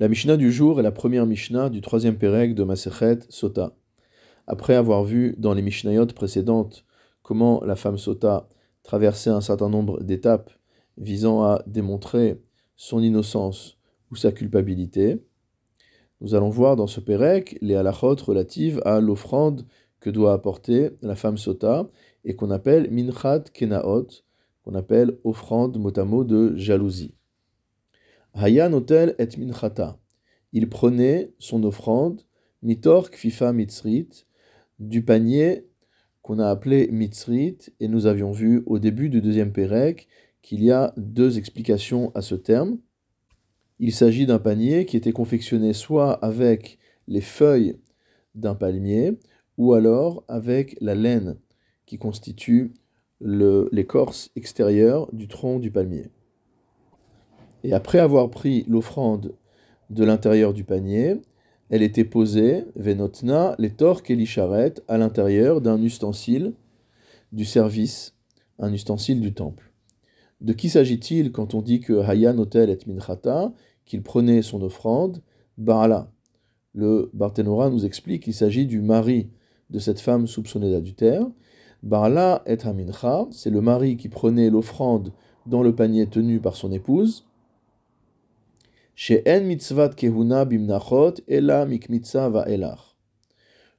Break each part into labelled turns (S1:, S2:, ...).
S1: La Mishnah du jour est la première Mishnah du troisième Pérec de Masechet Sota. Après avoir vu dans les Mishnayot précédentes comment la femme Sota traversait un certain nombre d'étapes visant à démontrer son innocence ou sa culpabilité, nous allons voir dans ce Pérec les halachot relatives à l'offrande que doit apporter la femme Sota et qu'on appelle Minchat Kenaot, qu'on appelle offrande motamo de jalousie. Hayan Otel et Minchata. Il prenait son offrande, mitor kfifa mitzrit, du panier qu'on a appelé mitzrit, et nous avions vu au début du deuxième Pérec qu'il y a deux explications à ce terme. Il s'agit d'un panier qui était confectionné soit avec les feuilles d'un palmier, ou alors avec la laine qui constitue l'écorce extérieure du tronc du palmier. Et après avoir pris l'offrande de l'intérieur du panier, elle était posée, venotna, les torques et l'isharet, à l'intérieur d'un ustensile du service, un ustensile du temple. De qui s'agit-il quand on dit que Hayan Hotel et Minchata, qu'il prenait son offrande Baala? Le Barthénora nous explique qu'il s'agit du mari de cette femme soupçonnée d'adultère. Baala et Hamincha, c'est le mari qui prenait l'offrande dans le panier tenu par son épouse.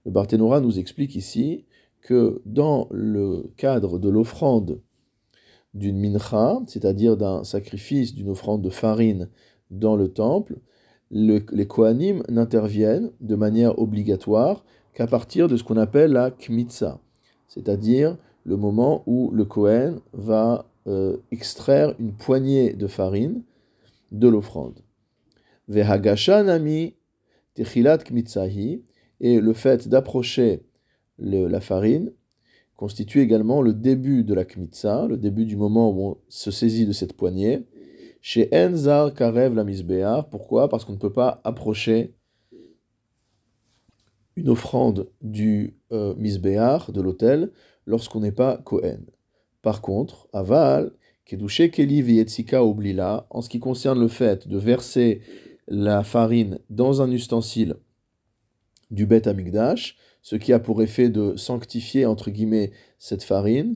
S1: Le Barthénora nous explique ici que dans le cadre de l'offrande d'une mincha, c'est-à-dire d'un sacrifice, d'une offrande de farine dans le temple, les Kohanim n'interviennent de manière obligatoire qu'à partir de ce qu'on appelle la kmitza, c'est-à-dire le moment où le Kohen va euh, extraire une poignée de farine de l'offrande. Vehagashanami techilat kmitzahi, et le fait d'approcher la farine constitue également le début de la kmitza, le début du moment où on se saisit de cette poignée. Chez Enzar Karev la misbéar, pourquoi? Parce qu'on ne peut pas approcher une offrande du euh, misbéar, de l'autel, lorsqu'on n'est pas Kohen. Par contre, Aval, Kedushe Keli Vietzika en ce qui concerne le fait de verser la farine dans un ustensile du Bet Amigdash, ce qui a pour effet de sanctifier, entre guillemets, cette farine.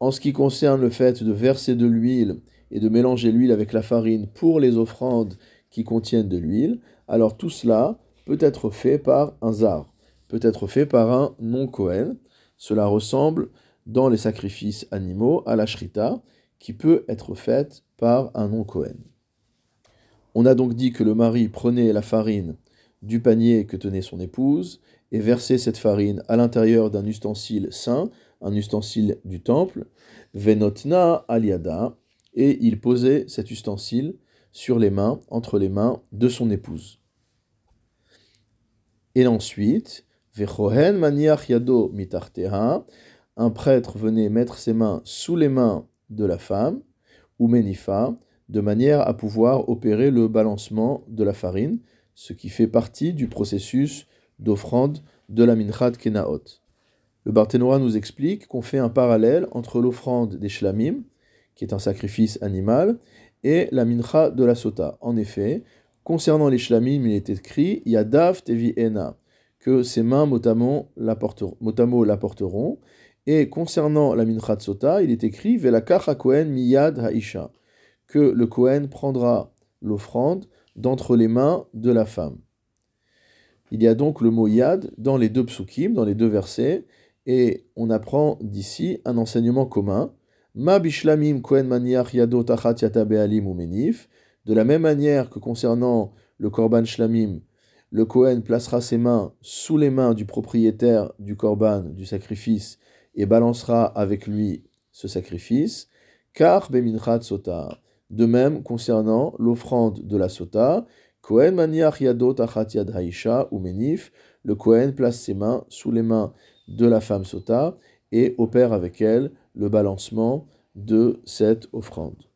S1: En ce qui concerne le fait de verser de l'huile et de mélanger l'huile avec la farine pour les offrandes qui contiennent de l'huile, alors tout cela peut être fait par un zar, peut être fait par un non-Kohen. Cela ressemble dans les sacrifices animaux à la shrita, qui peut être faite par un non-Kohen. On a donc dit que le mari prenait la farine du panier que tenait son épouse et versait cette farine à l'intérieur d'un ustensile saint, un ustensile du temple, venotna aliada, et il posait cet ustensile sur les mains, entre les mains de son épouse. Et ensuite, vechohen un prêtre venait mettre ses mains sous les mains de la femme, ou menifa, de manière à pouvoir opérer le balancement de la farine, ce qui fait partie du processus d'offrande de la minchat kenaot. Le Barthénora nous explique qu'on fait un parallèle entre l'offrande des shlamim, qui est un sacrifice animal, et la mincha de la sota. En effet, concernant les shlamim, il est écrit Yadav tevi ena, que ses mains motamo l'apporteront, et concernant la mincha de sota, il est écrit Velakach miyad haisha, que le Kohen prendra l'offrande d'entre les mains de la femme. Il y a donc le mot yad dans les deux psukim, dans les deux versets, et on apprend d'ici un enseignement commun. Ma bishlamim kohen maniach tachat ou. De la même manière que concernant le korban shlamim, le Kohen placera ses mains sous les mains du propriétaire du korban, du sacrifice, et balancera avec lui ce sacrifice. Car. De même, concernant l'offrande de la sota, Kohen maniach yadot yad haisha ou menif, le Kohen place ses mains sous les mains de la femme sota et opère avec elle le balancement de cette offrande.